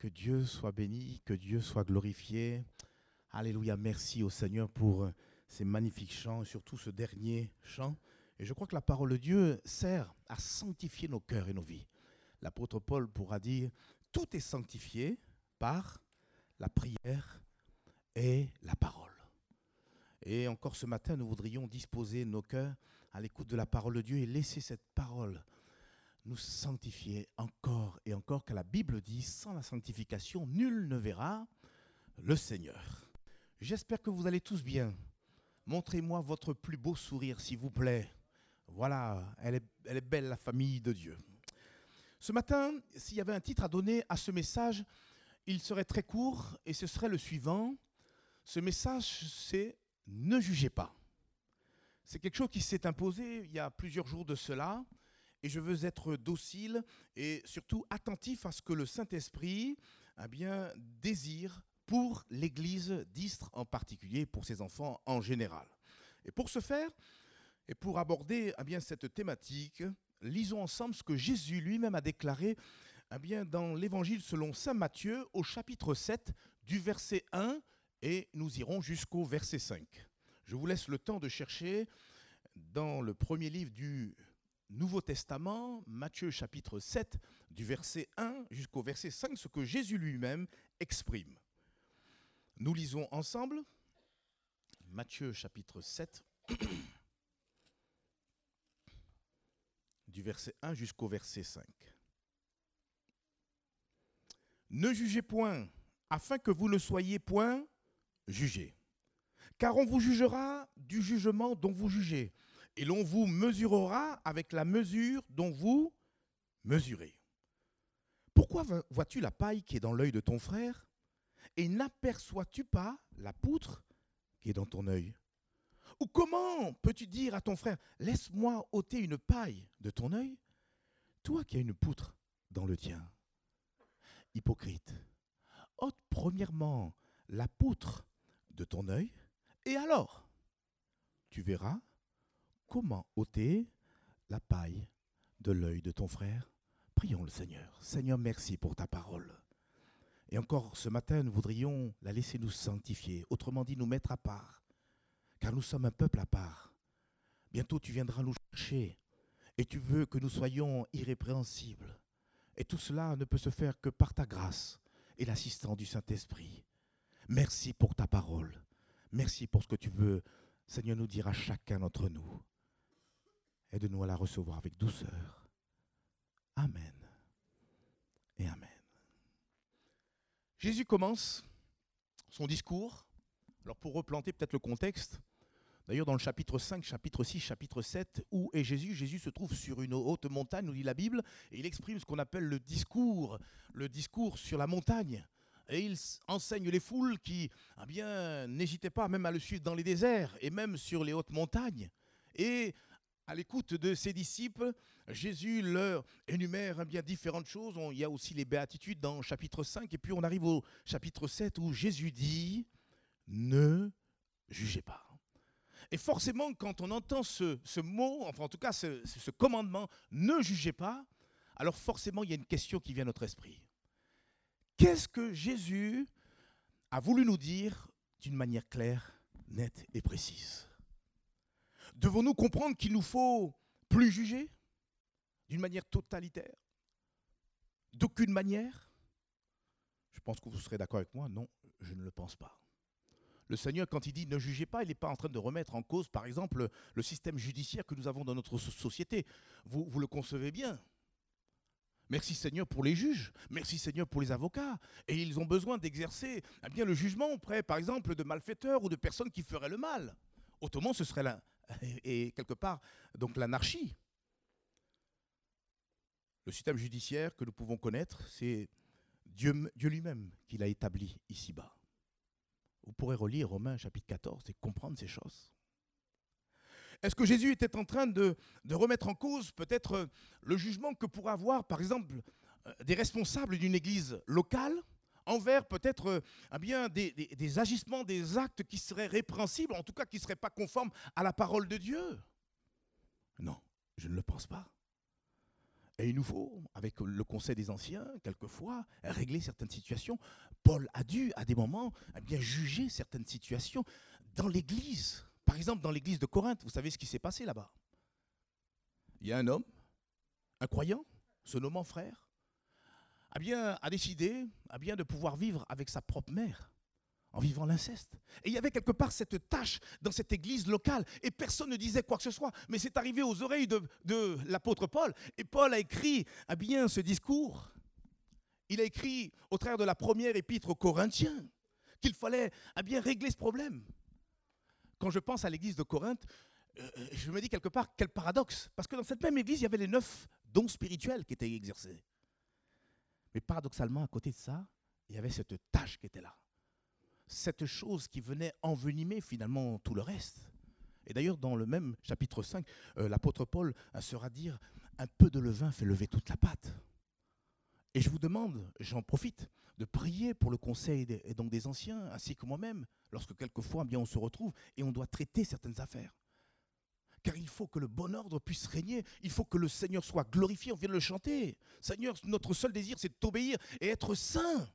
Que Dieu soit béni, que Dieu soit glorifié. Alléluia, merci au Seigneur pour ces magnifiques chants, surtout ce dernier chant. Et je crois que la parole de Dieu sert à sanctifier nos cœurs et nos vies. L'apôtre Paul pourra dire, tout est sanctifié par la prière et la parole. Et encore ce matin, nous voudrions disposer nos cœurs à l'écoute de la parole de Dieu et laisser cette parole nous sanctifier encore et encore, car la Bible dit, sans la sanctification, nul ne verra le Seigneur. J'espère que vous allez tous bien. Montrez-moi votre plus beau sourire, s'il vous plaît. Voilà, elle est, elle est belle, la famille de Dieu. Ce matin, s'il y avait un titre à donner à ce message, il serait très court et ce serait le suivant. Ce message, c'est ne jugez pas. C'est quelque chose qui s'est imposé il y a plusieurs jours de cela et je veux être docile et surtout attentif à ce que le Saint-Esprit eh bien, désire pour l'Église d'Istre en particulier, pour ses enfants en général. Et pour ce faire, et pour aborder eh bien, cette thématique, lisons ensemble ce que Jésus lui-même a déclaré eh bien, dans l'Évangile selon Saint Matthieu au chapitre 7 du verset 1 et nous irons jusqu'au verset 5. Je vous laisse le temps de chercher dans le premier livre du Nouveau Testament, Matthieu chapitre 7, du verset 1 jusqu'au verset 5, ce que Jésus lui-même exprime. Nous lisons ensemble Matthieu chapitre 7, du verset 1 jusqu'au verset 5. Ne jugez point, afin que vous ne soyez point jugés. Car on vous jugera du jugement dont vous jugez et l'on vous mesurera avec la mesure dont vous mesurez. Pourquoi vois-tu la paille qui est dans l'œil de ton frère et n'aperçois-tu pas la poutre qui est dans ton œil? Ou comment peux-tu dire à ton frère, laisse-moi ôter une paille de ton œil, toi qui as une poutre dans le tien Hypocrite, ôte premièrement la poutre de ton œil, et alors tu verras comment ôter la paille de l'œil de ton frère? Prions le Seigneur. Seigneur, merci pour ta parole. Et encore ce matin, nous voudrions la laisser nous sanctifier, autrement dit nous mettre à part, car nous sommes un peuple à part. Bientôt tu viendras nous chercher et tu veux que nous soyons irrépréhensibles. Et tout cela ne peut se faire que par ta grâce et l'assistance du Saint-Esprit. Merci pour ta parole. Merci pour ce que tu veux, Seigneur, nous dire à chacun d'entre nous. Aide-nous à la recevoir avec douceur. Amen. Et Amen. Jésus commence son discours. Alors pour replanter peut-être le contexte, d'ailleurs dans le chapitre 5, chapitre 6, chapitre 7, où est Jésus? Jésus se trouve sur une haute montagne, nous dit la Bible, et il exprime ce qu'on appelle le discours, le discours sur la montagne. Et il enseigne les foules qui, eh bien, n'hésitaient pas même à le suivre dans les déserts et même sur les hautes montagnes. Et à l'écoute de ses disciples, Jésus leur énumère bien différentes choses. il y a aussi les béatitudes dans chapitre 5, et puis on arrive au chapitre 7 où Jésus dit, ne jugez pas. Et forcément, quand on entend ce, mot, enfin en tout cas ce commandement, ne jugez pas, alors forcément il y a une question qui vient à notre esprit. Qu'est-ce que Jésus a voulu nous dire d'une manière claire, nette et précise? Devons-nous comprendre qu'il nous faut plus juger d'une manière totalitaire? D'aucune manière? Je pense que vous serez d'accord avec moi. Non, je ne le pense pas. Le Seigneur, quand il dit ne jugez pas, il n'est pas en train de remettre en cause, par exemple, le système judiciaire que nous avons dans notre société. Vous, vous le concevez bien. Merci Seigneur pour les juges, merci Seigneur pour les avocats. Et ils ont besoin d'exercer eh bien, le jugement auprès, par exemple, de malfaiteurs ou de personnes qui feraient le mal. Autrement, ce serait là et quelque part donc l'anarchie. Le système judiciaire que nous pouvons connaître, c'est Dieu, lui-même qui l'a établi ici-bas. Vous pourrez relire Romains chapitre 14 et comprendre ces choses. Est-ce que Jésus était en train de, de remettre en cause peut-être le jugement que pourraient avoir, par exemple, euh, des responsables d'une église locale envers peut-être euh, eh bien des, agissements, des actes qui seraient répréhensibles, en tout cas qui ne seraient pas conformes à la parole de Dieu Non, je ne le pense pas. Et il nous faut, avec le conseil des anciens, quelquefois, régler certaines situations. Paul a dû, à des moments, eh bien juger certaines situations dans l'Église. Par exemple, dans l'Église de Corinthe, vous savez ce qui s'est passé là-bas? Il y a un homme, un croyant, se nommant frère, a bien a décidé a bien de pouvoir vivre avec sa propre mère en vivant l'inceste. Et il y avait quelque part cette tâche dans cette église locale, et personne ne disait quoi que ce soit, mais c'est arrivé aux oreilles de, l'apôtre Paul, et Paul a écrit à bien ce discours. Il a écrit au travers de la première épître aux Corinthiens qu'il fallait à bien régler ce problème. Quand je pense à l'église de Corinthe, euh, je me dis quelque part quel paradoxe, parce que dans cette même église, il y avait les neuf dons spirituels qui étaient exercés. Mais paradoxalement, à côté de ça, il y avait cette tâche qui était là cette chose qui venait envenimer finalement tout le reste. Et d'ailleurs, dans le même chapitre 5, euh, l'apôtre Paul sera dire Un peu de levain fait lever toute la pâte. Et je vous demande, j'en profite, de prier pour le conseil des, et donc des anciens, ainsi que moi-même, lorsque quelquefois bien, on se retrouve et on doit traiter certaines affaires. Car il faut que le bon ordre puisse régner, il faut que le Seigneur soit glorifié, on vient de le chanter. Seigneur, notre seul désir, c'est de t'obéir et être saint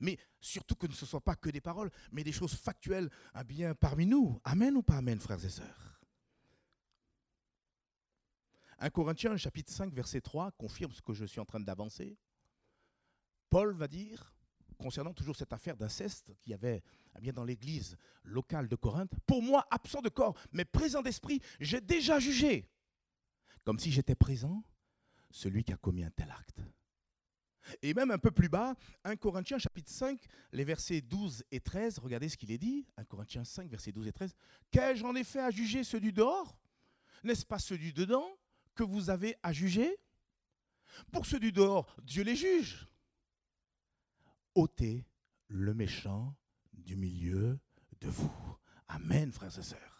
mais surtout que ce ne soit pas que des paroles, mais des choses factuelles à bien parmi nous. Amen ou pas Amen, frères et sœurs? 1 Corinthiens chapitre 5 verset 3 confirme ce que je suis en train d'avancer. Paul va dire, concernant toujours cette affaire d'inceste qu'il y avait eh dans l'église locale de Corinthe, pour moi, absent de corps, mais présent d'esprit, j'ai déjà jugé, comme si j'étais présent, celui qui a commis un tel acte. Et même un peu plus bas, 1 Corinthiens chapitre 5, les versets 12 et 13, regardez ce qu'il est dit, 1 Corinthiens 5, versets 12 et 13. Qu'ai-je en effet à juger ceux du dehors? N'est-ce pas ceux du dedans que vous avez à juger? Pour ceux du dehors, Dieu les juge. ôtez le méchant du milieu de vous. Amen, frères et sœurs.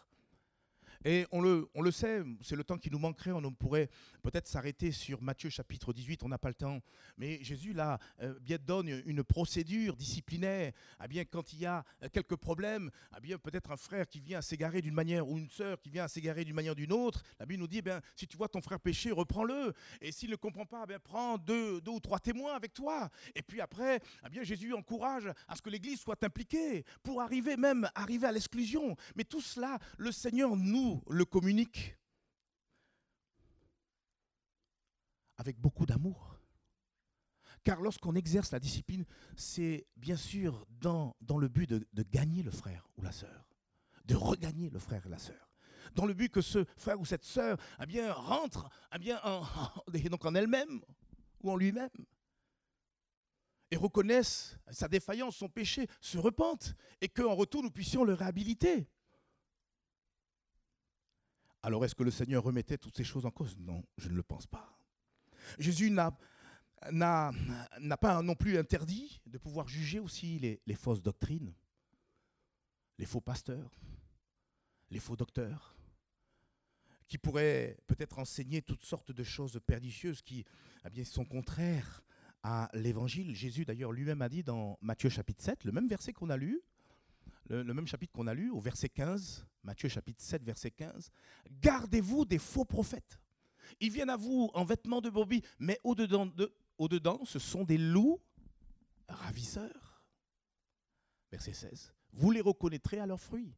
Et on le, on le sait, c'est le temps qui nous manquerait, on pourrait peut-être s'arrêter sur Matthieu chapitre 18, on n'a pas le temps. Mais Jésus, là, euh, bien donne une procédure disciplinaire. Ah bien, quand il y a quelques problèmes, ah bien, peut-être un frère qui vient à s'égarer d'une manière ou une sœur qui vient à s'égarer d'une manière ou d'une autre, la Bible nous dit, eh bien, si tu vois ton frère pécher, reprends-le. Et s'il ne comprend pas, eh bien, prends deux, deux ou trois témoins avec toi. Et puis après, ah bien, Jésus encourage à ce que l'Église soit impliquée pour arriver même arriver à l'exclusion. Mais tout cela, le Seigneur nous le communique avec beaucoup d'amour. Car lorsqu'on exerce la discipline, c'est bien sûr dans, le but de, gagner le frère ou la sœur, de regagner le frère et la sœur, dans le but que ce frère ou cette sœur eh bien, rentre eh bien, en, en elle-même ou en lui-même et reconnaisse sa défaillance, son péché, se repente, et qu'en retour nous puissions le réhabiliter. Alors est-ce que le Seigneur remettait toutes ces choses en cause? Non, je ne le pense pas. Jésus n'a pas non plus interdit de pouvoir juger aussi les, fausses doctrines, les faux pasteurs, les faux docteurs, qui pourraient peut-être enseigner toutes sortes de choses pernicieuses qui eh sont contraires à l'évangile. Jésus d'ailleurs lui-même a dit dans Matthieu chapitre 7, le même verset qu'on a lu, le, même chapitre qu'on a lu, au verset 15, Matthieu chapitre 7, verset 15, Gardez-vous des faux prophètes. Ils viennent à vous en vêtements de brebis, mais au-dedans, de, au-dedans, ce sont des loups ravisseurs. Verset 16. Vous les reconnaîtrez à leurs fruits.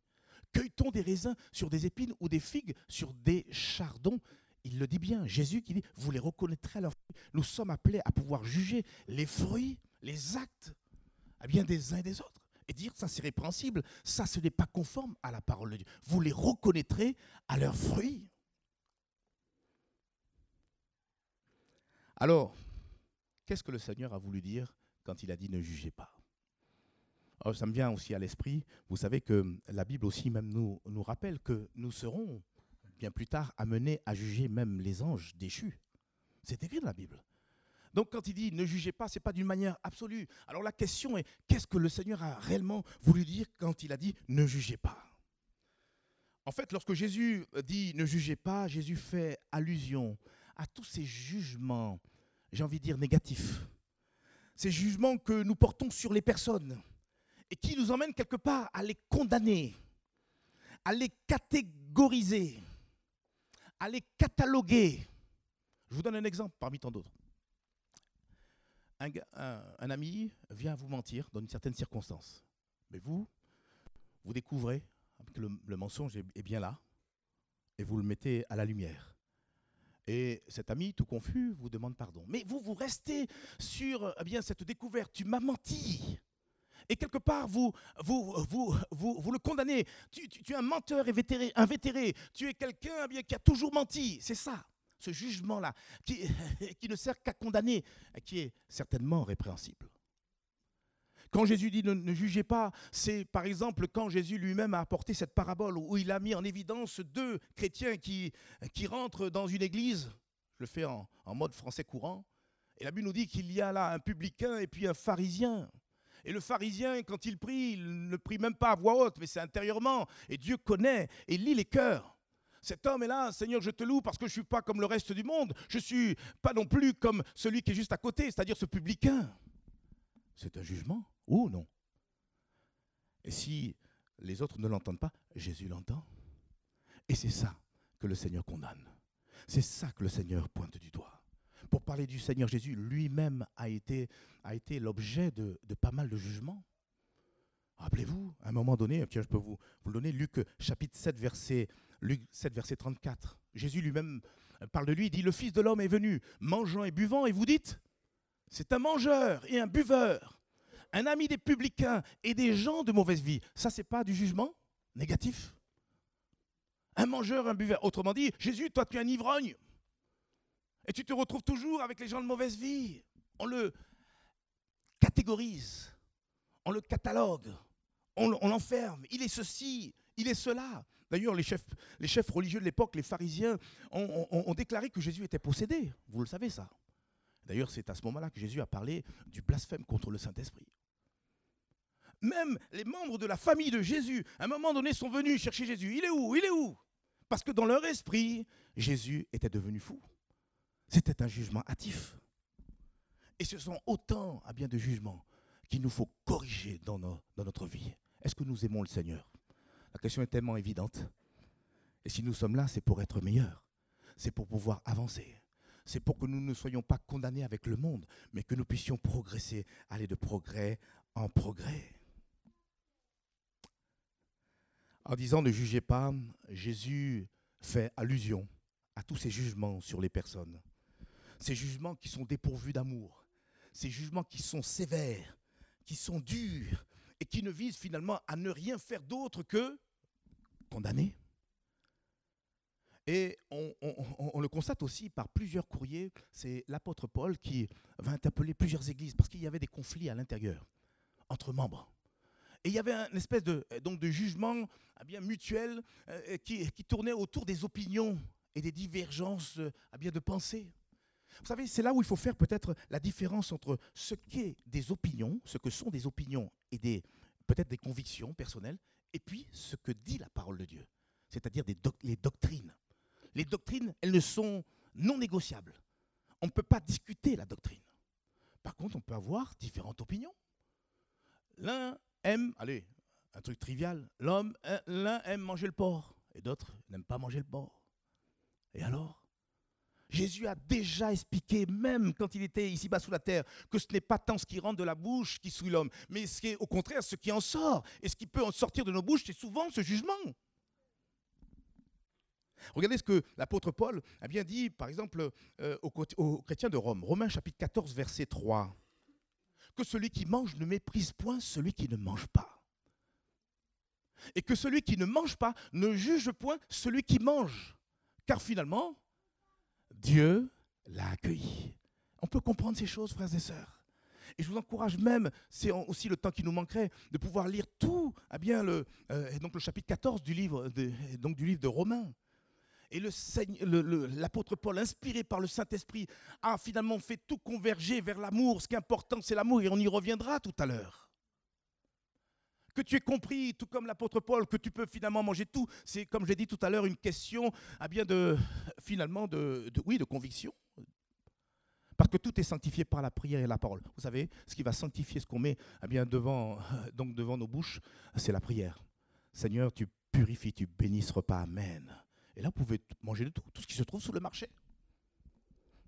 Cueille-t-on des raisins sur des épines ou des figues sur des chardons? Il le dit bien, Jésus qui dit, vous les reconnaîtrez à leurs fruits. Nous sommes appelés à pouvoir juger les fruits, les actes, à bien des uns et des autres et dire ça c'est répréhensible, ça ce n'est pas conforme à la parole de Dieu. Vous les reconnaîtrez à leurs fruits. Alors, qu'est-ce que le Seigneur a voulu dire quand il a dit ne jugez pas? Alors, Ça me vient aussi à l'esprit, vous savez que la Bible aussi même nous, nous rappelle que nous serons bien plus tard amenés à juger même les anges déchus. C'est écrit dans la Bible. Donc quand il dit ne jugez pas, ce n'est pas d'une manière absolue. Alors la question est, qu'est-ce que le Seigneur a réellement voulu dire quand il a dit ne jugez pas? En fait, lorsque Jésus dit ne jugez pas, Jésus fait allusion à tous ces jugements, j'ai envie de dire négatifs. Ces jugements que nous portons sur les personnes et qui nous emmènent quelque part à les condamner, à les catégoriser, à les cataloguer Je vous donne un exemple parmi tant d'autres. Un, ami vient vous mentir dans une certaine circonstance. Mais vous, vous découvrez que le, mensonge est, bien là et vous le mettez à la lumière. Et cet ami, tout confus, vous demande pardon. Mais vous, vous restez sur eh bien, cette découverte. Tu m'as menti. Et quelque part, vous, vous, vous, vous, le condamnez. Tu, es un menteur invétéré. Tu es quelqu'un eh qui a toujours menti. C'est ça, ce jugement-là, qui, ne sert qu'à condamner, qui est certainement répréhensible. Quand Jésus dit ne, jugez pas, c'est par exemple quand Jésus lui-même a apporté cette parabole où il a mis en évidence deux chrétiens qui, qui rentrent dans une église. Je le fais en, en mode français courant. Et la Bible nous dit qu'il y a là un publicain et puis un pharisien. Et le pharisien, quand il prie, il ne prie même pas à voix haute, mais c'est intérieurement. Et Dieu connaît et lit les cœurs. Cet homme est là, Seigneur, je te loue parce que je ne suis pas comme le reste du monde. Je ne suis pas non plus comme celui qui est juste à côté, c'est-à-dire ce publicain. C'est un jugement ou non? Et si les autres ne l'entendent pas, Jésus l'entend. Et c'est ça que le Seigneur condamne. C'est ça que le Seigneur pointe du doigt. Pour parler du Seigneur Jésus, lui-même a été, l'objet de, pas mal de jugements. Rappelez-vous, à un moment donné, tiens, je peux vous, vous le donner, Luc chapitre 7, verset, Luc 7, verset 34. Jésus lui-même parle de lui, dit, le Fils de l'homme est venu, mangeant et buvant, et vous dites, c'est un mangeur et un buveur, un ami des publicains et des gens de mauvaise vie. Ça, c'est pas du jugement négatif? Un mangeur, un buveur. Autrement dit, Jésus, toi, tu es un ivrogne. Et tu te retrouves toujours avec les gens de mauvaise vie. On le catégorise, on le catalogue, on l'enferme. Il est ceci, il est cela. D'ailleurs, les chefs, religieux de l'époque, les pharisiens, ont, déclaré que Jésus était possédé. Vous le savez ça. D'ailleurs, c'est à ce moment-là que Jésus a parlé du blasphème contre le Saint-Esprit. Même les membres de la famille de Jésus, à un moment donné, sont venus chercher Jésus. Il est où? Il est où? Parce que dans leur esprit, Jésus était devenu fou. C'était un jugement hâtif. Et ce sont autant à bien de jugements qu'il nous faut corriger dans notre vie. Est-ce que nous aimons le Seigneur? La question est tellement évidente. Et si nous sommes là, c'est pour être meilleurs. C'est pour pouvoir avancer. C'est pour que nous ne soyons pas condamnés avec le monde, mais que nous puissions progresser, aller de progrès en progrès. En disant ne jugez pas, Jésus fait allusion à tous ces jugements sur les personnes ces jugements qui sont dépourvus d'amour, ces jugements qui sont sévères, qui sont durs et qui ne visent finalement à ne rien faire d'autre que condamner. Et on, le constate aussi par plusieurs courriers, c'est l'apôtre Paul qui va interpeller plusieurs églises parce qu'il y avait des conflits à l'intérieur entre membres. Et il y avait une espèce de, donc de jugement eh bien, mutuel euh, qui, tournait autour des opinions et des divergences eh bien, de pensée. Vous savez, c'est là où il faut faire peut-être la différence entre ce qu'est des opinions, ce que sont des opinions et peut-être des convictions personnelles, et puis ce que dit la parole de Dieu, c'est-à-dire les doctrines. Les doctrines, elles ne sont non négociables. On ne peut pas discuter la doctrine. Par contre, on peut avoir différentes opinions. L'un aime, allez, un truc trivial, l'homme, l'un aime manger le porc, et d'autres n'aiment pas manger le porc. Et alors? Jésus a déjà expliqué, même quand il était ici-bas sous la terre, que ce n'est pas tant ce qui rentre de la bouche qui souille l'homme, mais ce au contraire ce qui en sort. Et ce qui peut en sortir de nos bouches, c'est souvent ce jugement. Regardez ce que l'apôtre Paul a bien dit, par exemple, euh, aux, chrétiens de Rome, Romains chapitre 14, verset 3. Que celui qui mange ne méprise point celui qui ne mange pas. Et que celui qui ne mange pas ne juge point celui qui mange. Car finalement, Dieu l'a accueilli. On peut comprendre ces choses, frères et sœurs. Et je vous encourage même, c'est aussi le temps qui nous manquerait, de pouvoir lire tout, eh bien le, euh, donc le chapitre 14 du livre de, donc du livre de Romains. Et l'apôtre Paul, inspiré par le Saint-Esprit, a finalement fait tout converger vers l'amour. Ce qui est important, c'est l'amour, et on y reviendra tout à l'heure que tu aies compris, tout comme l'apôtre Paul, que tu peux finalement manger tout. C'est, comme j'ai dit tout à l'heure, une question ah bien de, finalement de, oui, de conviction. Parce que tout est sanctifié par la prière et la parole. Vous savez, ce qui va sanctifier ce qu'on met ah bien, devant, donc devant nos bouches, c'est la prière. Seigneur, tu purifies, tu bénis repas. Amen. Et là, vous pouvez manger de tout, tout ce qui se trouve sous le marché.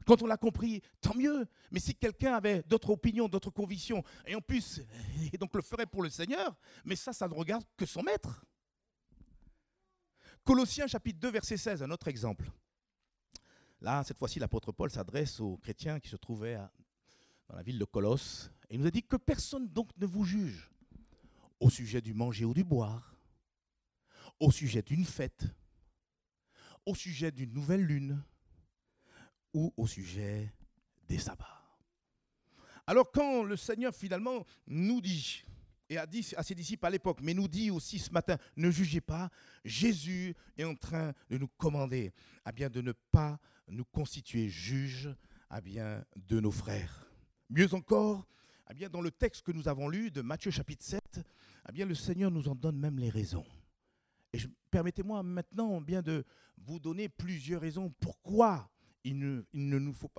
Quand on l'a compris, tant mieux. Mais si quelqu'un avait d'autres opinions, d'autres convictions, et en plus, et donc le ferait pour le Seigneur, mais ça, ça ne regarde que son maître. Colossiens chapitre 2, verset 16, un autre exemple. Là, cette fois-ci, l'apôtre Paul s'adresse aux chrétiens qui se trouvaient dans la ville de Colosse. Et il nous a dit que personne donc ne vous juge au sujet du manger ou du boire, au sujet d'une fête, au sujet d'une nouvelle lune ou au sujet des sabbats. Alors quand le Seigneur finalement nous dit, et a dit à ses disciples à l'époque, mais nous dit aussi ce matin, ne jugez pas, Jésus est en train de nous commander à bien de ne pas nous constituer juges à bien de nos frères. Mieux encore, à bien dans le texte que nous avons lu de Matthieu chapitre 7, à bien le Seigneur nous en donne même les raisons. Et permettez-moi maintenant bien de vous donner plusieurs raisons pourquoi il ne, nous faut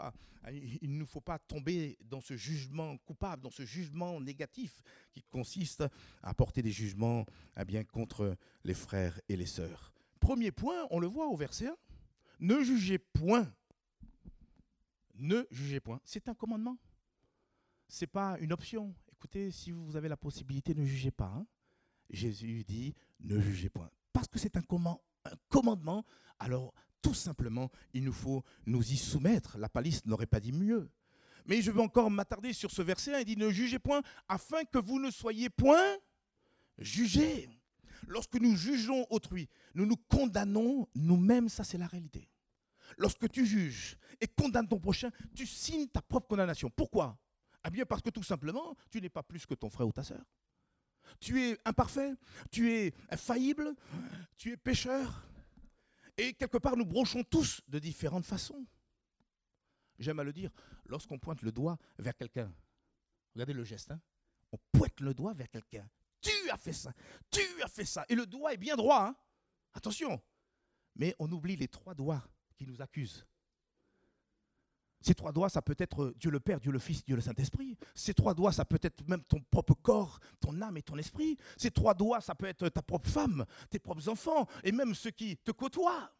pas, tomber dans ce jugement coupable, dans ce jugement négatif qui consiste à porter des jugements à bien contre les frères et les sœurs. Premier point, on le voit au verset 1. Ne jugez point. Ne jugez point. C'est un commandement. Ce n'est pas une option. Écoutez, si vous avez la possibilité, ne jugez pas. Hein. Jésus dit, ne jugez point. Parce que c'est un, un commandement, alors tout simplement, il nous faut nous y soumettre. La palisse n'aurait pas dit mieux. Mais je veux encore m'attarder sur ce verset. Il dit, ne jugez point, afin que vous ne soyez point jugés. Lorsque nous jugeons autrui, nous nous condamnons nous-mêmes, ça c'est la réalité. Lorsque tu juges et condamnes ton prochain, tu signes ta propre condamnation. Pourquoi? Eh bien parce que tout simplement, tu n'es pas plus que ton frère ou ta sœur. Tu es imparfait, tu es infaillible, tu es pécheur, et quelque part, nous brochons tous de différentes façons. J'aime à le dire, lorsqu'on pointe le doigt vers quelqu'un, regardez le geste, hein, on pointe le doigt vers quelqu'un. Tu as fait ça, tu as fait ça. Et le doigt est bien droit. Hein. Attention. Mais on oublie les trois doigts qui nous accusent. Ces trois doigts, ça peut être Dieu le Père, Dieu le Fils, Dieu le Saint-Esprit. Ces trois doigts, ça peut être même ton propre corps, ton âme et ton esprit. Ces trois doigts, ça peut être ta propre femme, tes propres enfants et même ceux qui te côtoient.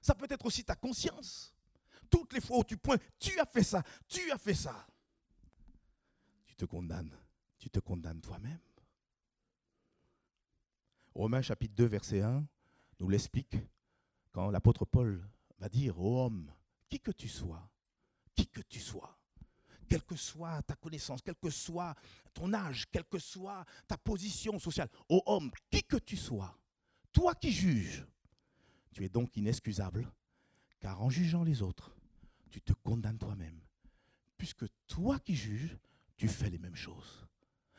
Ça peut être aussi ta conscience. Toutes les fois où tu pointes, tu as fait ça, tu as fait ça. Tu te condamnes, tu te condamnes toi-même. Romains chapitre 2, verset 1 nous l'explique quand l'apôtre Paul va dire aux hommes, qui que tu sois, qui que tu sois, quelle que soit ta connaissance, quel que soit ton âge, quelle que soit ta position sociale, ô homme, qui que tu sois, toi qui juges, tu es donc inexcusable, car en jugeant les autres, tu te condamnes toi-même, puisque toi qui juges, tu fais les mêmes choses.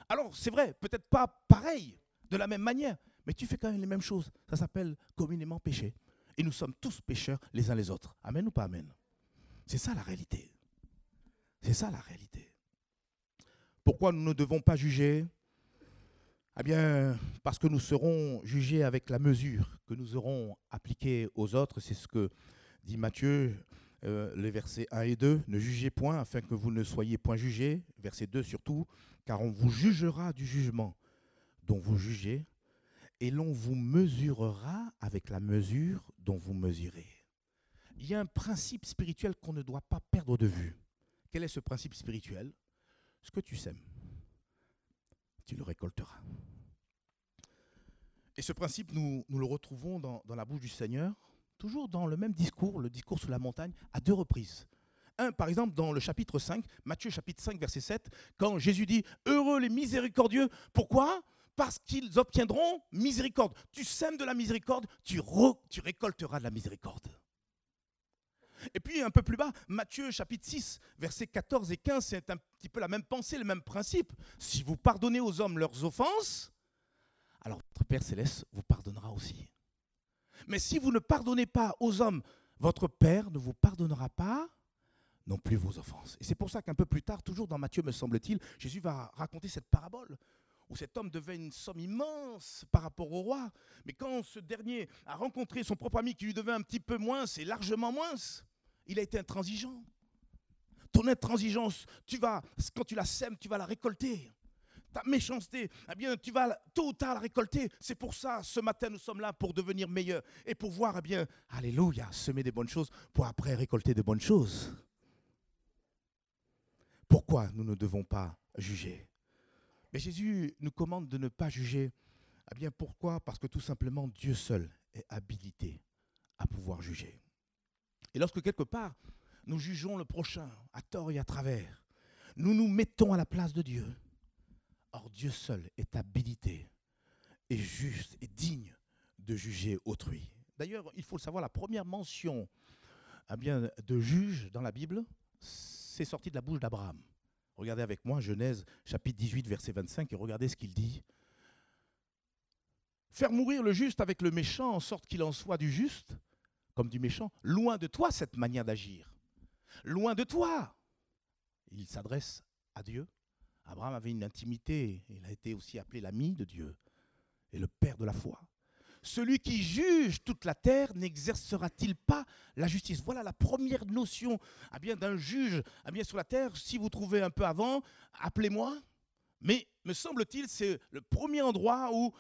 Alors, c'est vrai, peut-être pas pareil, de la même manière, mais tu fais quand même les mêmes choses. Ça s'appelle communément péché. Et nous sommes tous pécheurs les uns les autres. Amen ou pas Amen? C'est ça la réalité. C'est ça la réalité. Pourquoi nous ne devons pas juger? Eh bien, parce que nous serons jugés avec la mesure que nous aurons appliquée aux autres. C'est ce que dit Matthieu, euh, les versets 1 et 2. Ne jugez point afin que vous ne soyez point jugés. Verset 2 surtout. Car on vous jugera du jugement dont vous jugez et l'on vous mesurera avec la mesure dont vous mesurez. Il y a un principe spirituel qu'on ne doit pas perdre de vue. Quel est ce principe spirituel? Ce que tu sèmes, tu le récolteras. Et ce principe, nous, le retrouvons dans, la bouche du Seigneur, toujours dans le même discours, le discours sur la montagne, à deux reprises. Un, par exemple, dans le chapitre 5, Matthieu chapitre 5, verset 7, quand Jésus dit Heureux les miséricordieux. Pourquoi? Parce qu'ils obtiendront miséricorde. Tu sèmes de la miséricorde, tu récolteras de la miséricorde. Et puis un peu plus bas, Matthieu chapitre 6, versets 14 et 15, c'est un petit peu la même pensée, le même principe. Si vous pardonnez aux hommes leurs offenses, alors votre Père céleste vous pardonnera aussi. Mais si vous ne pardonnez pas aux hommes, votre Père ne vous pardonnera pas non plus vos offenses. Et c'est pour ça qu'un peu plus tard, toujours dans Matthieu me semble-t-il, Jésus va raconter cette parabole où cet homme devait une somme immense par rapport au roi. Mais quand ce dernier a rencontré son propre ami qui lui devait un petit peu moins, c'est largement moins, il a été intransigeant. Ton intransigeance, tu vas, quand tu la sèmes, tu vas la récolter. ta méchanceté, eh bien, tu vas tôt ou tard la récolter. C'est pour ça, ce matin, nous sommes là pour devenir meilleurs et pour voir, eh bien, alléluia, semer des bonnes choses pour après récolter de bonnes choses. Pourquoi nous ne devons pas juger? Mais Jésus nous commande de ne pas juger. Eh bien, pourquoi? Parce que tout simplement, Dieu seul est habilité à pouvoir juger. Et lorsque quelque part, nous jugeons le prochain à tort et à travers, nous nous mettons à la place de Dieu. Or, Dieu seul est habilité et juste et digne de juger autrui. D'ailleurs, il faut le savoir, la première mention bien, de juge dans la Bible, c'est sorti de la bouche d'Abraham. Regardez avec moi Genèse chapitre 18, verset 25, et regardez ce qu'il dit. Faire mourir le juste avec le méchant, en sorte qu'il en soit du juste, comme du méchant, loin de toi cette manière d'agir. Loin de toi. Il s'adresse à Dieu. Abraham avait une intimité, il a été aussi appelé l'ami de Dieu et le père de la foi. Celui qui juge toute la terre n'exercera-t-il pas la justice? Voilà la première notion ah bien, d'un juge ah bien, sur la terre. Si vous trouvez un peu avant, appelez-moi. Mais me semble-t-il, c'est le premier endroit où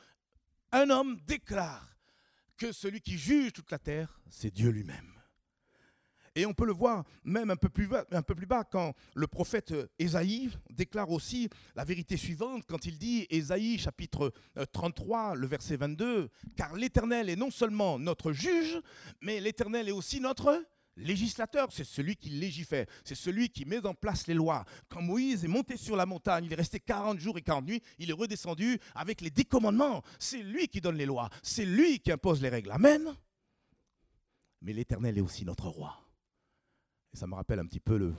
un homme déclare que celui qui juge toute la terre, c'est Dieu lui-même. Et on peut le voir même un peu plus bas, quand le prophète Ésaïe déclare aussi la vérité suivante quand il dit, Ésaïe chapitre 33, euh, le verset 22, car l'Éternel est non seulement notre juge, mais l'Éternel est aussi notre législateur, c'est celui qui légifère, c'est celui qui met en place les lois. Quand Moïse est monté sur la montagne, il est resté 40 jours et 40 nuits, il est redescendu avec les dix commandements. C'est lui qui donne les lois, c'est lui qui impose les règles. Amen. Mais l'Éternel est aussi notre roi. Et ça me rappelle un petit peu le,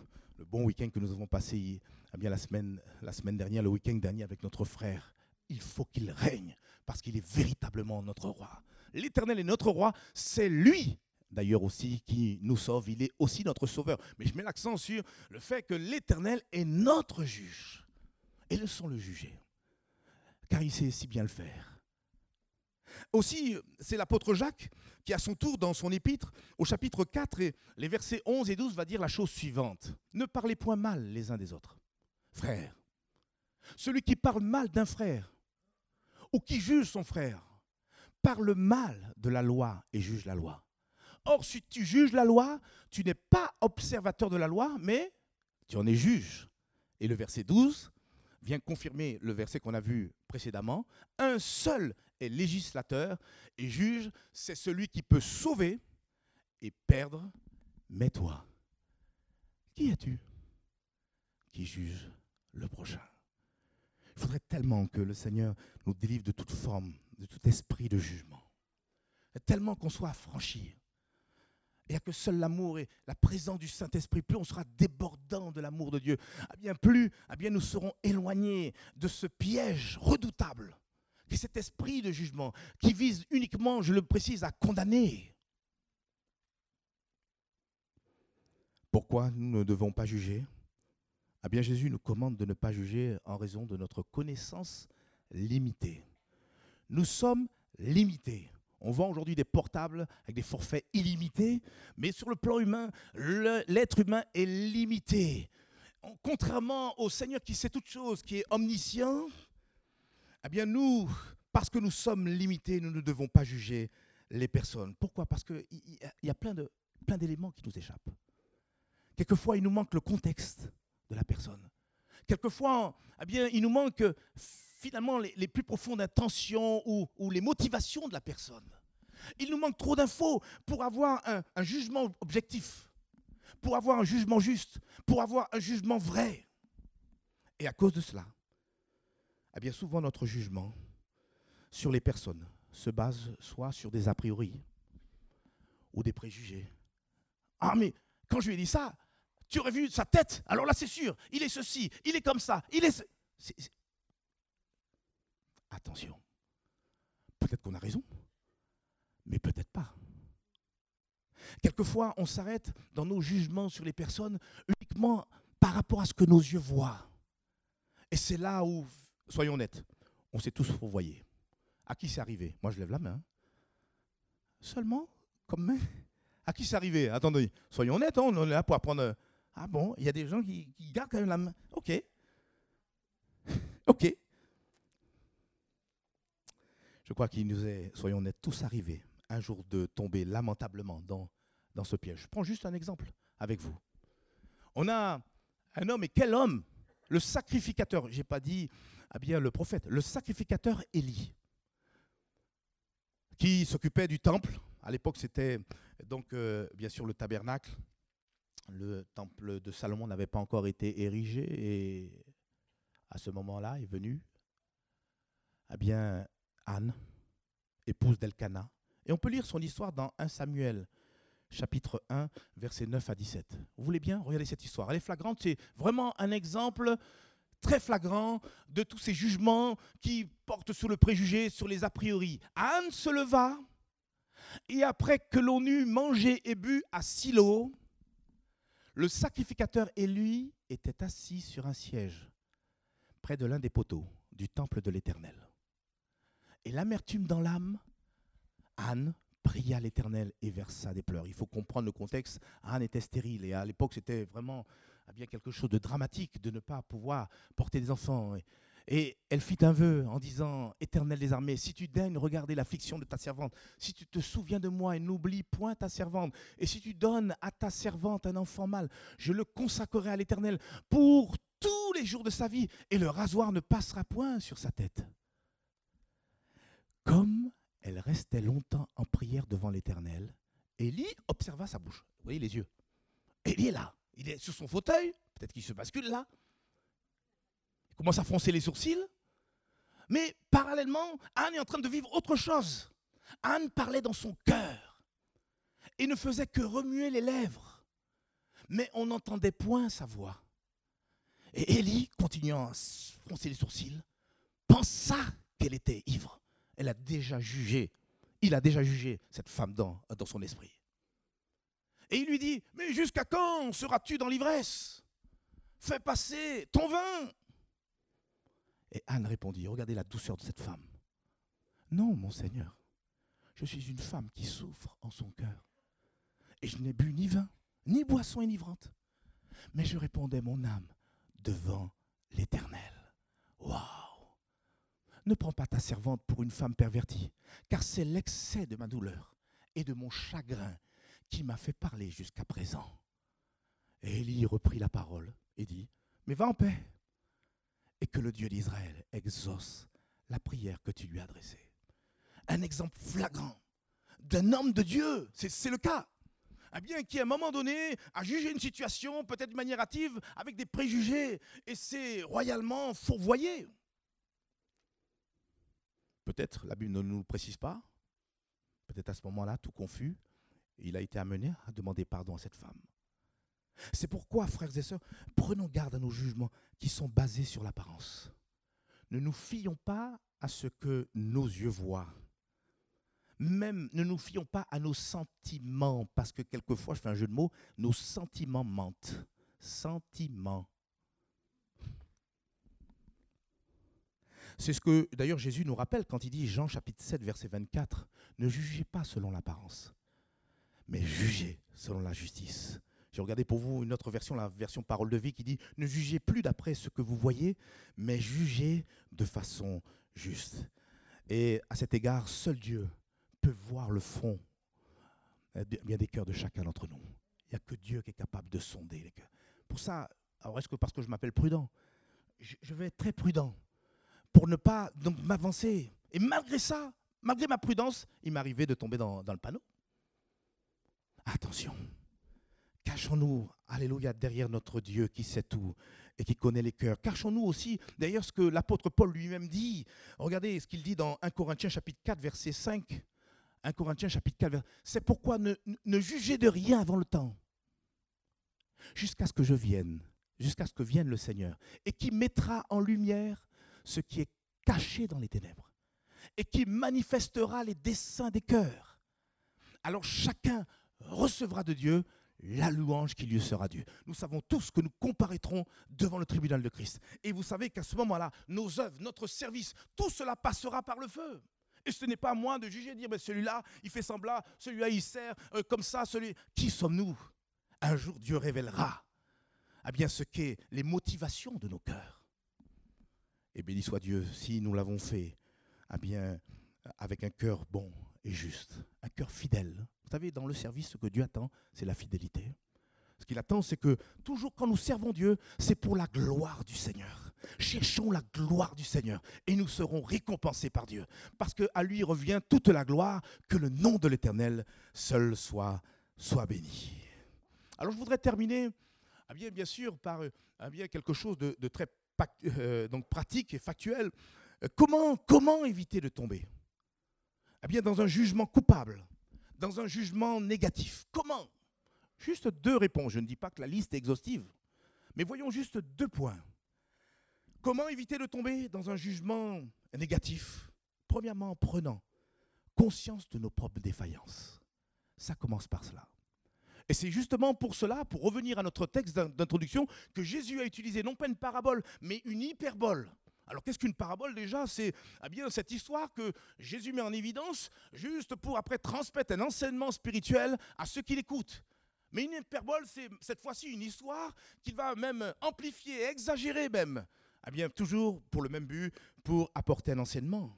bon week-end que nous avons passé eh bien, la, semaine, la semaine dernière, le week-end dernier avec notre frère. Il faut qu'il règne parce qu'il est véritablement notre roi. L'Éternel est notre roi, c'est lui d'ailleurs aussi qui nous sauve, il est aussi notre sauveur. Mais je mets l'accent sur le fait que l'Éternel est notre juge. Et laissons le juger, car il sait si bien le faire. Aussi, c'est l'apôtre Jacques qui, à son tour, dans son épître, au chapitre 4, et les versets 11 et 12, va dire la chose suivante. Ne parlez point mal les uns des autres. Frères, celui qui parle mal d'un frère, ou qui juge son frère, parle mal de la loi et juge la loi. Or, si tu juges la loi, tu n'es pas observateur de la loi, mais tu en es juge. Et le verset 12 vient confirmer le verset qu'on a vu précédemment. Un seul est législateur et juge, c'est celui qui peut sauver et perdre. Mais toi, qui es-tu qui juge le prochain? Il faudrait tellement que le Seigneur nous délivre de toute forme, de tout esprit de jugement. Tellement qu'on soit affranchi il n'y a que seul l'amour et la présence du Saint-Esprit, plus on sera débordant de l'amour de Dieu, eh bien plus eh bien nous serons éloignés de ce piège redoutable, qui est cet esprit de jugement, qui vise uniquement, je le précise, à condamner. Pourquoi nous ne devons pas juger? Eh bien Jésus nous commande de ne pas juger en raison de notre connaissance limitée. Nous sommes limités. On vend aujourd'hui des portables avec des forfaits illimités, mais sur le plan humain, l'être humain est limité. Contrairement au Seigneur qui sait toutes choses, qui est omniscient, eh bien nous, parce que nous sommes limités, nous ne devons pas juger les personnes. Pourquoi? Parce qu'il y a plein d'éléments qui nous échappent. Quelquefois, il nous manque le contexte de la personne. Quelquefois, eh bien, il nous manque finalement les, plus profondes intentions ou, les motivations de la personne. Il nous manque trop d'infos pour avoir un, jugement objectif, pour avoir un jugement juste, pour avoir un jugement vrai. Et à cause de cela, eh bien souvent notre jugement sur les personnes se base soit sur des a priori ou des préjugés. Ah mais quand je lui ai dit ça, tu aurais vu sa tête, alors là c'est sûr, il est ceci, il est comme ça, il est... Attention. Peut-être qu'on a raison, mais peut-être pas. Quelquefois, on s'arrête dans nos jugements sur les personnes uniquement par rapport à ce que nos yeux voient. Et c'est là où, soyons honnêtes, on s'est tous fourvoyés. À qui c'est arrivé? Moi, je lève la main. Seulement, comme main. À qui c'est arrivé? Attendez, soyons honnêtes, hein, on est là pour apprendre. Ah bon, il y a des gens qui gardent quand même la main. Ok. Ok. Je crois qu'il nous est, soyons honnêtes, tous arrivés un jour de tomber lamentablement dans, dans ce piège. Je prends juste un exemple avec vous. On a un homme, et quel homme? Le sacrificateur, j'ai pas dit, ah bien le prophète, le sacrificateur Élie, qui s'occupait du temple. À l'époque, c'était donc euh, bien sûr le tabernacle. Le temple de Salomon n'avait pas encore été érigé et à ce moment-là est venu eh bien, Anne, épouse d'Elkana. Et on peut lire son histoire dans 1 Samuel, chapitre 1, versets 9 à 17. Vous voulez bien regarder cette histoire? Elle est flagrante, c'est vraiment un exemple très flagrant de tous ces jugements qui portent sur le préjugé, sur les a priori. Anne se leva, et après que l'on eut mangé et bu à Silo, le sacrificateur et lui étaient assis sur un siège près de l'un des poteaux du temple de l'Éternel. Et l'amertume dans l'âme, Anne pria l'Éternel et versa des pleurs. Il faut comprendre le contexte. Anne était stérile et à l'époque c'était vraiment eh bien quelque chose de dramatique de ne pas pouvoir porter des enfants. Et elle fit un vœu en disant, Éternel des armées, si tu daignes regarder l'affliction de ta servante, si tu te souviens de moi et n'oublie point ta servante, et si tu donnes à ta servante un enfant mâle, je le consacrerai à l'Éternel pour tous les jours de sa vie, et le rasoir ne passera point sur sa tête. Restait longtemps en prière devant l'Éternel, Élie observa sa bouche. Vous voyez les yeux. Élie est là. Il est sur son fauteuil. Peut-être qu'il se bascule là. Il commence à froncer les sourcils. Mais parallèlement, Anne est en train de vivre autre chose. Anne parlait dans son cœur et ne faisait que remuer les lèvres. Mais on n'entendait point sa voix. Et Élie, continuant à froncer les sourcils, pensa qu'elle était ivre elle a déjà jugé, il a déjà jugé cette femme dans, son esprit. Et il lui dit, mais jusqu'à quand seras-tu dans l'ivresse? Fais passer ton vin. Et Anne répondit, regardez la douceur de cette femme. Non, mon Seigneur, je suis une femme qui souffre en son cœur. Et je n'ai bu ni vin, ni boisson enivrante. Mais je répondais mon âme devant l'Éternel. Waouh ne prends pas ta servante pour une femme pervertie, car c'est l'excès de ma douleur et de mon chagrin qui m'a fait parler jusqu'à présent. Et Élie reprit la parole et dit, mais va en paix, et que le Dieu d'Israël exauce la prière que tu lui as adressée. Un exemple flagrant d'un homme de Dieu, c'est le cas. Eh bien, qui à un moment donné a jugé une situation, peut-être de manière hâtive, avec des préjugés, et c'est royalement fourvoyé. Peut-être la Bible ne nous précise pas. Peut-être à ce moment-là, tout confus, il a été amené à demander pardon à cette femme. C'est pourquoi, frères et sœurs, prenons garde à nos jugements qui sont basés sur l'apparence. Ne nous fions pas à ce que nos yeux voient. Même ne nous fions pas à nos sentiments, parce que quelquefois, je fais un jeu de mots, nos sentiments mentent. Sentiments. C'est ce que d'ailleurs Jésus nous rappelle quand il dit Jean chapitre 7 verset 24, ne jugez pas selon l'apparence, mais jugez selon la justice. J'ai regardé pour vous une autre version, la version parole de vie, qui dit ne jugez plus d'après ce que vous voyez, mais jugez de façon juste. Et à cet égard, seul Dieu peut voir le fond eh bien des cœurs de chacun d'entre nous. Il n'y a que Dieu qui est capable de sonder les cœurs. Pour ça, alors est-ce que parce que je m'appelle prudent, je vais être très prudent pour ne pas m'avancer. Et malgré ça, malgré ma prudence, il m'arrivait de tomber dans, le panneau. Attention, cachons-nous, alléluia, derrière notre Dieu qui sait tout et qui connaît les cœurs. Cachons-nous aussi, d'ailleurs, ce que l'apôtre Paul lui-même dit. Regardez ce qu'il dit dans 1 Corinthiens chapitre 4, verset 5. 1 Corinthiens chapitre 4, c'est pourquoi ne jugez de rien avant le temps, jusqu'à ce que je vienne, jusqu'à ce que vienne le Seigneur, et qui mettra en lumière ce qui est caché dans les ténèbres et qui manifestera les desseins des cœurs. Alors chacun recevra de Dieu la louange qui lui sera due. Nous savons tous que nous comparaîtrons devant le tribunal de Christ. Et vous savez qu'à ce moment-là, nos œuvres, notre service, tout cela passera par le feu. Et ce n'est pas à moi de juger, de dire, mais celui-là, il fait semblant, celui-là, il sert euh, comme ça, celui... Qui sommes-nous? Un jour, Dieu révélera à bien ce qu'est les motivations de nos cœurs. Et béni soit Dieu, si nous l'avons fait, eh bien, avec un cœur bon et juste, un cœur fidèle. Vous savez, dans le service, ce que Dieu attend, c'est la fidélité. Ce qu'il attend, c'est que toujours quand nous servons Dieu, c'est pour la gloire du Seigneur. Cherchons la gloire du Seigneur et nous serons récompensés par Dieu. Parce qu'à lui revient toute la gloire, que le nom de l'Éternel seul soit, soit béni. Alors je voudrais terminer, ah bien, bien sûr, par ah bien, quelque chose de, très euh, donc pratique et factuel. Euh, comment, comment éviter de tomber? Eh bien, Dans un jugement coupable, dans un jugement négatif. Comment? Juste deux réponses. Je ne dis pas que la liste est exhaustive, mais voyons juste deux points. Comment éviter de tomber dans un jugement négatif? Premièrement, en prenant conscience de nos propres défaillances. Ça commence par cela. Et c'est justement pour cela, pour revenir à notre texte d'introduction, que Jésus a utilisé non pas une parabole, mais une hyperbole. Alors qu'est-ce qu'une parabole déjà? C'est ah bien cette histoire que Jésus met en évidence juste pour après transmettre un enseignement spirituel à ceux qui l'écoutent. Mais une hyperbole, c'est cette fois-ci une histoire qu'il va même amplifier, exagérer même. Ah bien, toujours pour le même but, pour apporter un enseignement.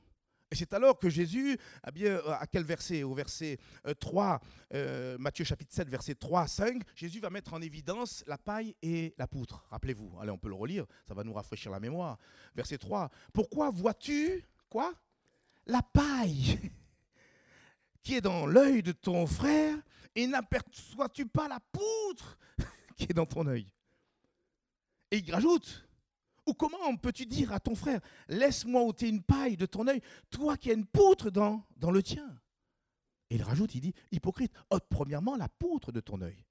Et c'est alors que Jésus, ah bien, euh, à quel verset? Au verset 3, euh, euh, Matthieu chapitre 7, verset 3 à 5, Jésus va mettre en évidence la paille et la poutre. Rappelez-vous, allez, on peut le relire, ça va nous rafraîchir la mémoire. Verset 3, pourquoi vois-tu quoi? La paille qui est dans l'œil de ton frère et n'aperçois-tu pas la poutre qui est dans ton œil? Et il rajoute, ou comment peux-tu dire à ton frère, laisse-moi ôter une paille de ton œil, toi qui as une poutre dans, le tien? Et il rajoute, il dit, hypocrite, ôte premièrement la poutre de ton œil.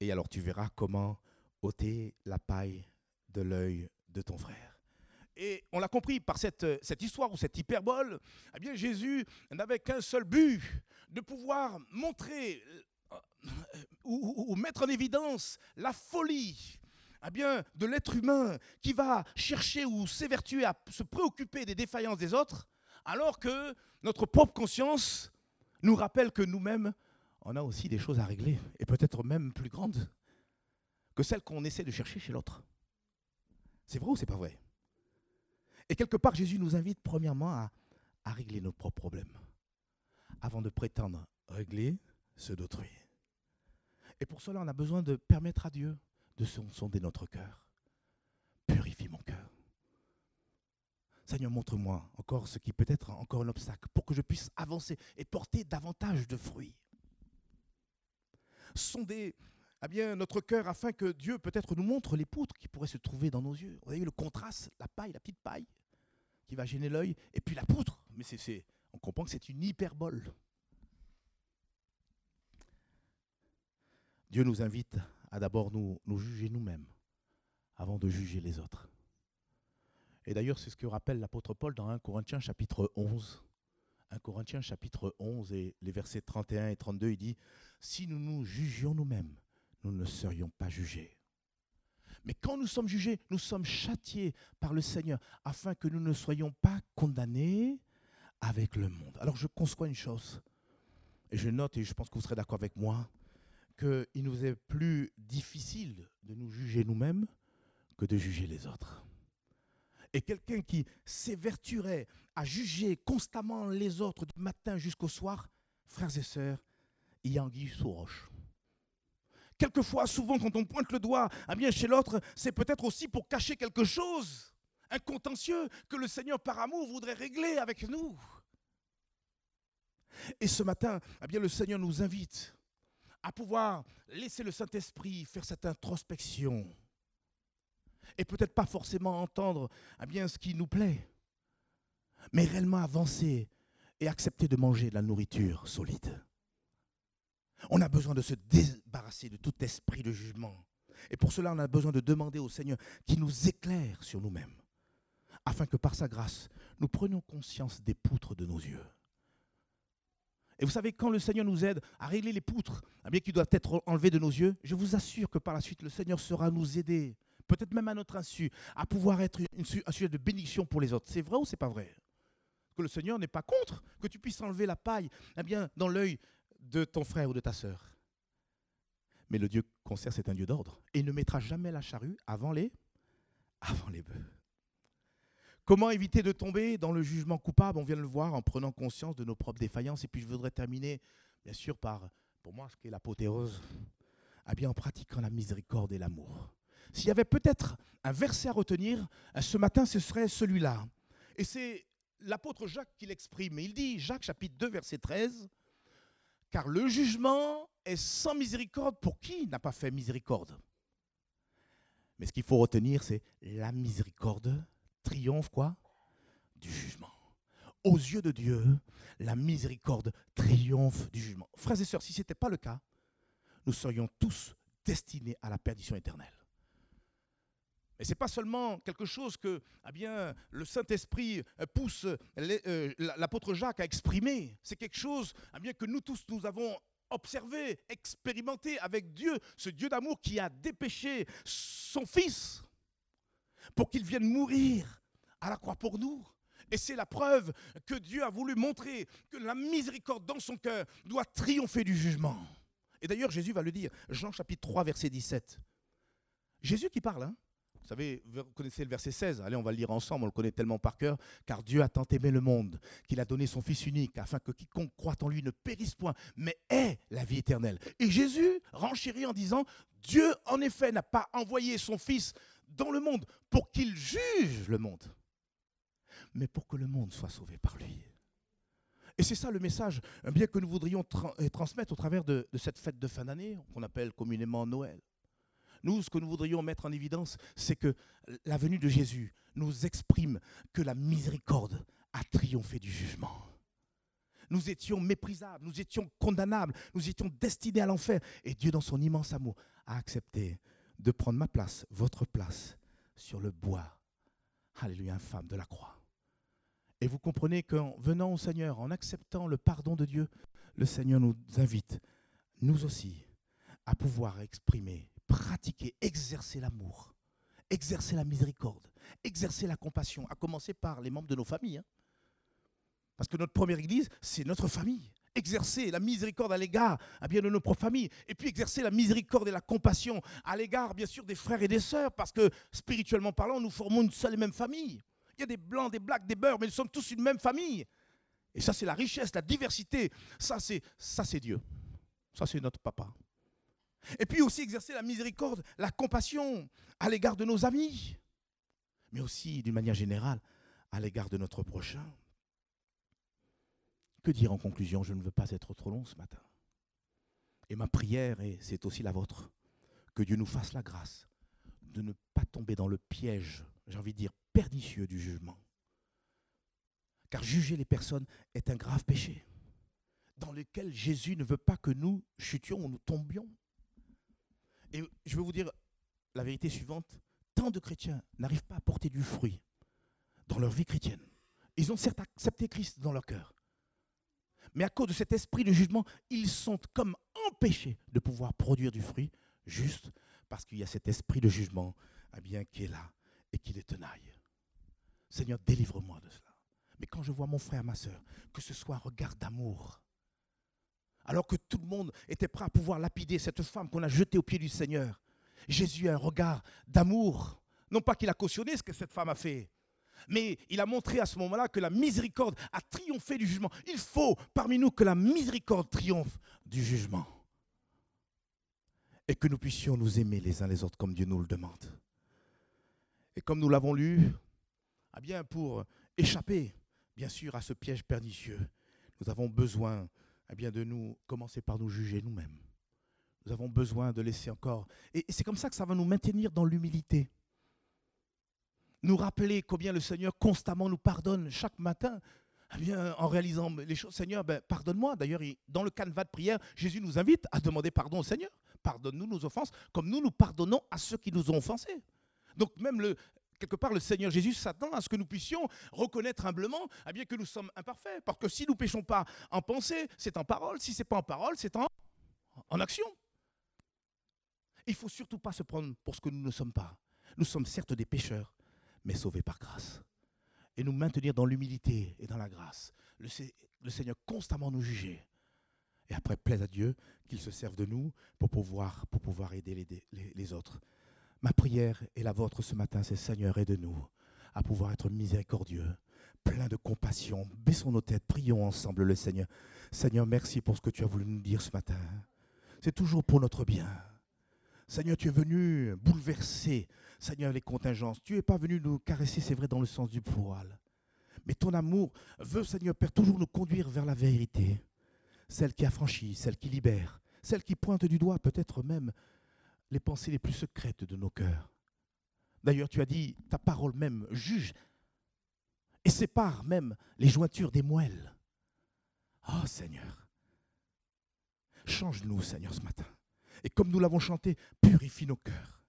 Et alors tu verras comment ôter la paille de l'œil de ton frère. Et on l'a compris par cette, cette, histoire ou cette hyperbole, eh bien Jésus n'avait qu'un seul but, de pouvoir montrer euh, ou, ou, mettre en évidence la folie eh bien, de l'être humain qui va chercher ou s'évertuer à se préoccuper des défaillances des autres, alors que notre propre conscience nous rappelle que nous-mêmes, on a aussi des choses à régler, et peut-être même plus grandes que celles qu'on essaie de chercher chez l'autre. C'est vrai ou c'est pas vrai? Et quelque part, Jésus nous invite premièrement à, à régler nos propres problèmes, avant de prétendre régler ceux d'autrui. Et pour cela, on a besoin de permettre à Dieu de sonder notre cœur. Purifie mon cœur. Seigneur, montre-moi encore ce qui peut être encore un obstacle pour que je puisse avancer et porter davantage de fruits. Sonder eh bien, notre cœur afin que Dieu peut-être nous montre les poutres qui pourraient se trouver dans nos yeux. Vous voyez le contraste, la paille, la petite paille qui va gêner l'œil, et puis la poutre. Mais c'est, on comprend que c'est une hyperbole. Dieu nous invite à d'abord nous, juger nous-mêmes avant de juger les autres. Et d'ailleurs, c'est ce que rappelle l'apôtre Paul dans 1 Corinthiens chapitre 11. 1 Corinthiens chapitre 11 et les versets 31 et 32, il dit, Si nous nous jugions nous-mêmes, nous ne serions pas jugés. Mais quand nous sommes jugés, nous sommes châtiés par le Seigneur afin que nous ne soyons pas condamnés avec le monde. Alors je conçois une chose, et je note, et je pense que vous serez d'accord avec moi, qu'il nous est plus difficile de nous juger nous-mêmes que de juger les autres. Et quelqu'un qui s'évertuerait à juger constamment les autres du matin jusqu'au soir, frères et sœurs, il y a anguille sous roche. Quelquefois, souvent, quand on pointe le doigt à bien chez l'autre, c'est peut-être aussi pour cacher quelque chose, un contentieux que le Seigneur, par amour, voudrait régler avec nous. Et ce matin, eh bien, le Seigneur nous invite à pouvoir laisser le Saint-Esprit faire cette introspection. Et peut-être pas forcément entendre eh bien, ce qui nous plaît, mais réellement avancer et accepter de manger de la nourriture solide. On a besoin de se débarrasser de tout esprit de jugement. Et pour cela, on a besoin de demander au Seigneur qu'il nous éclaire sur nous-mêmes, afin que par sa grâce, nous prenions conscience des poutres de nos yeux et vous savez, quand le Seigneur nous aide à régler les poutres, eh bien qui doivent être enlevées de nos yeux, je vous assure que par la suite, le Seigneur sera nous aider, peut-être même à notre insu, à pouvoir être un sujet de bénédiction pour les autres. C'est vrai ou c'est pas vrai? Que le Seigneur n'est pas contre que tu puisses enlever la paille eh bien, dans l'œil de ton frère ou de ta sœur. Mais le Dieu qu'on sert, c'est un Dieu d'ordre. Et il ne mettra jamais la charrue avant les, avant les bœufs. Comment éviter de tomber dans le jugement coupable? On vient de le voir en prenant conscience de nos propres défaillances. Et puis je voudrais terminer, bien sûr, par, pour moi, ce qui est l'apothéose, eh bien, en pratiquant la miséricorde et l'amour. S'il y avait peut-être un verset à retenir, euh, ce matin, ce serait celui-là. Et c'est l'apôtre Jacques qui l'exprime. Il dit, Jacques chapitre 2, verset 13, car le jugement est sans miséricorde pour qui n'a pas fait miséricorde? Mais ce qu'il faut retenir, c'est la miséricorde triomphe quoi? Du jugement. Aux yeux de Dieu, la miséricorde triomphe du jugement. Frères et sœurs, si ce n'était pas le cas, nous serions tous destinés à la perdition éternelle. Et ce n'est pas seulement quelque chose que eh bien, le Saint-Esprit euh, pousse euh, l'apôtre Jacques à exprimer. C'est quelque chose eh bien, que nous tous, nous avons observé, expérimenté avec Dieu, ce Dieu d'amour qui a dépêché son Fils pour qu'il vienne mourir à la croix pour nous. Et c'est la preuve que Dieu a voulu montrer que la miséricorde dans son cœur doit triompher du jugement. Et d'ailleurs, Jésus va le dire, Jean chapitre 3, verset 17. Jésus qui parle, hein vous savez, vous connaissez le verset 16. Allez, on va le lire ensemble, on le connaît tellement par cœur. Car Dieu a tant aimé le monde qu'il a donné son Fils unique afin que quiconque croit en lui ne périsse point, mais ait la vie éternelle. Et Jésus renchérit en disant Dieu, en effet, n'a pas envoyé son Fils dans le monde pour qu'il juge le monde, mais pour que le monde soit sauvé par lui. Et c'est ça le message, bien que nous voudrions transmettre au travers de cette fête de fin d'année, qu'on appelle communément Noël. Nous, ce que nous voudrions mettre en évidence, c'est que la venue de Jésus nous exprime que la miséricorde a triomphé du jugement. Nous étions méprisables, nous étions condamnables, nous étions destinés à l'enfer. Et Dieu, dans son immense amour, a accepté de prendre ma place, votre place, sur le bois. Alléluia, infâme de la croix. Et vous comprenez qu'en venant au Seigneur, en acceptant le pardon de Dieu, le Seigneur nous invite, nous aussi, à pouvoir exprimer pratiquer, exercer l'amour, exercer la miséricorde, exercer la compassion, à commencer par les membres de nos familles. Hein. Parce que notre première église, c'est notre famille. Exercer la miséricorde à l'égard à bien de nos propres familles. Et puis exercer la miséricorde et la compassion à l'égard, bien sûr, des frères et des sœurs. Parce que spirituellement parlant, nous formons une seule et même famille. Il y a des blancs, des blacks, des beurs, mais nous sommes tous une même famille. Et ça, c'est la richesse, la diversité. Ça, c'est, ça, c'est Dieu. Ça, c'est notre papa. Et puis aussi exercer la miséricorde, la compassion à l'égard de nos amis, mais aussi d'une manière générale à l'égard de notre prochain. Que dire en conclusion? Je ne veux pas être trop long ce matin. Et ma prière, et c'est aussi la vôtre, que Dieu nous fasse la grâce de ne pas tomber dans le piège, j'ai envie de dire, pernicieux du jugement. Car juger les personnes est un grave péché dans lequel Jésus ne veut pas que nous chutions ou nous tombions. Et je vais vous dire la vérité suivante. Tant de chrétiens n'arrivent pas à porter du fruit dans leur vie chrétienne. Ils ont certes accepté Christ dans leur cœur. Mais à cause de cet esprit de jugement, ils sont comme empêchés de pouvoir produire du fruit, juste parce qu'il y a cet esprit de jugement eh bien, qui est là et qui les tenaille. Seigneur, délivre-moi de cela. Mais quand je vois mon frère, ma soeur, que ce soit un regard d'amour, alors que tout le monde était prêt à pouvoir lapider cette femme qu'on a jetée au pied du Seigneur. Jésus a un regard d'amour. Non pas qu'il a cautionné ce que cette femme a fait, mais il a montré à ce moment-là que la miséricorde a triomphé du jugement. Il faut parmi nous que la miséricorde triomphe du jugement. Et que nous puissions nous aimer les uns les autres comme Dieu nous le demande. Et comme nous l'avons lu, eh bien pour échapper, bien sûr, à ce piège pernicieux, nous avons besoin eh bien, de nous commencer par nous juger nous-mêmes. Nous avons besoin de laisser encore. Et c'est comme ça que ça va nous maintenir dans l'humilité. Nous rappeler combien le Seigneur constamment nous pardonne chaque matin. Eh en réalisant les choses, Seigneur, ben, pardonne-moi. D'ailleurs, dans le canevas de prière, Jésus nous invite à demander pardon au Seigneur. Pardonne-nous nos offenses, comme nous nous pardonnons à ceux qui nous ont offensés. Donc même le, quelque part, le Seigneur Jésus s'attend à ce que nous puissions reconnaître humblement eh bien, que nous sommes imparfaits. Parce que si nous ne péchons pas en pensée, c'est en parole. Si ce n'est pas en parole, c'est en, en action. Il ne faut surtout pas se prendre pour ce que nous ne sommes pas. Nous sommes certes des pécheurs, mais sauvés par grâce. Et nous maintenir dans l'humilité et dans la grâce. Le, Seigneur constamment nous juger. Et après, plaise à Dieu qu'il se serve de nous pour pouvoir, aider les autres. Ma prière et la vôtre ce matin, c'est Seigneur, aide-nous à pouvoir être miséricordieux, plein de compassion. Baissons nos têtes, prions ensemble le Seigneur. Seigneur, merci pour ce que tu as voulu nous dire ce matin. C'est toujours pour notre bien. Seigneur, tu es venu bouleverser, Seigneur, les contingences. Tu n'es pas venu nous caresser, c'est vrai, dans le sens du poil. Mais ton amour veut, Seigneur Père, toujours nous conduire vers la vérité. Celle qui affranchit, celle qui libère, celle qui pointe du doigt peut-être même les pensées les plus secrètes de nos cœurs. D'ailleurs, tu as dit, ta parole même juge et sépare même les jointures des moelles. Oh Seigneur, change-nous Seigneur ce matin. Et comme nous l'avons chanté, purifie nos cœurs.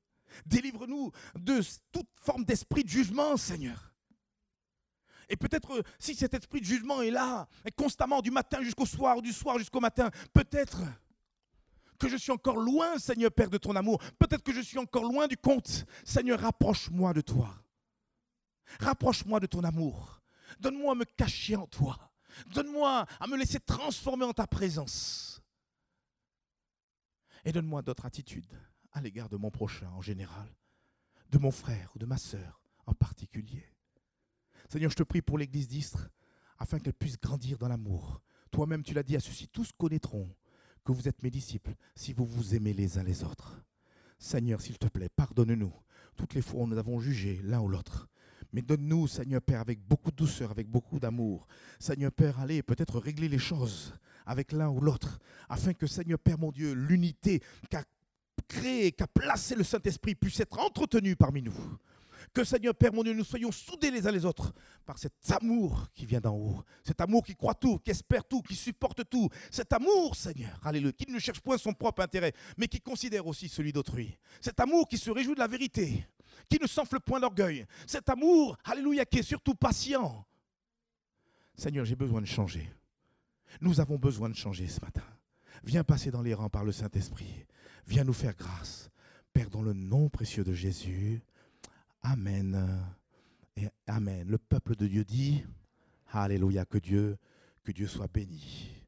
Délivre-nous de toute forme d'esprit de jugement, Seigneur. Et peut-être euh, si cet esprit de jugement est là, constamment du matin jusqu'au soir, du soir jusqu'au matin, peut-être que je suis encore loin, Seigneur Père, de ton amour. Peut-être que je suis encore loin du compte. Seigneur, rapproche-moi de toi. Rapproche-moi de ton amour. Donne-moi à me cacher en toi. Donne-moi à me laisser transformer en ta présence. Et donne-moi d'autres attitudes à l'égard de mon prochain en général, de mon frère ou de ma sœur en particulier. Seigneur, je te prie pour l'Église d'Istre, afin qu'elle puisse grandir dans l'amour. Toi-même, tu l'as dit à ceux-ci, tous connaîtront que vous êtes mes disciples si vous vous aimez les uns les autres. Seigneur, s'il te plaît, pardonne-nous toutes les fois où nous avons jugé l'un ou l'autre. Mais donne-nous, Seigneur Père, avec beaucoup de douceur, avec beaucoup d'amour. Seigneur Père, allez peut-être régler les choses avec l'un ou l'autre, afin que, Seigneur Père, mon Dieu, l'unité qu'a créée, qu'a placé le Saint-Esprit puisse être entretenue parmi nous. Que Seigneur Père, mon Dieu, nous soyons soudés les uns les autres par cet amour qui vient d'en haut. Cet amour qui croit tout, qui espère tout, qui supporte tout. Cet amour, Seigneur, alléluia, qui ne cherche point son propre intérêt, mais qui considère aussi celui d'autrui. Cet amour qui se réjouit de la vérité, qui ne s'enfle point d'orgueil. Cet amour, alléluia, qui est surtout patient. Seigneur, j'ai besoin de changer. Nous avons besoin de changer ce matin. Viens passer dans les rangs par le Saint-Esprit. Viens nous faire grâce. Père, dans le nom précieux de Jésus. Amen. Et Amen. Le peuple de Dieu dit, Alléluia, que Dieu, que Dieu soit béni.